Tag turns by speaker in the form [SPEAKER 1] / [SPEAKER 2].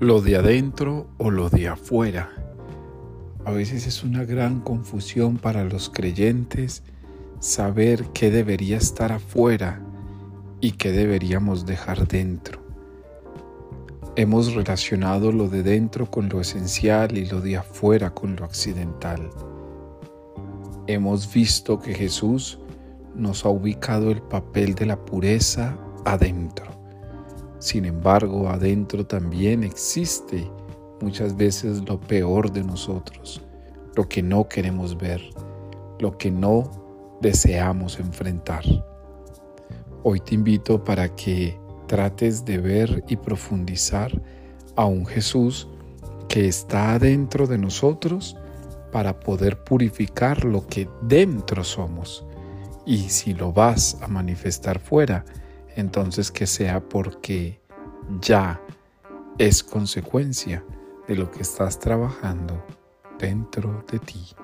[SPEAKER 1] lo de adentro o lo de afuera. A veces es una gran confusión para los creyentes saber qué debería estar afuera y qué deberíamos dejar dentro. Hemos relacionado lo de dentro con lo esencial y lo de afuera con lo accidental. Hemos visto que Jesús nos ha ubicado el papel de la pureza adentro. Sin embargo, adentro también existe muchas veces lo peor de nosotros, lo que no queremos ver, lo que no deseamos enfrentar. Hoy te invito para que trates de ver y profundizar a un Jesús que está adentro de nosotros para poder purificar lo que dentro somos. Y si lo vas a manifestar fuera, entonces que sea porque ya es consecuencia de lo que estás trabajando dentro de ti.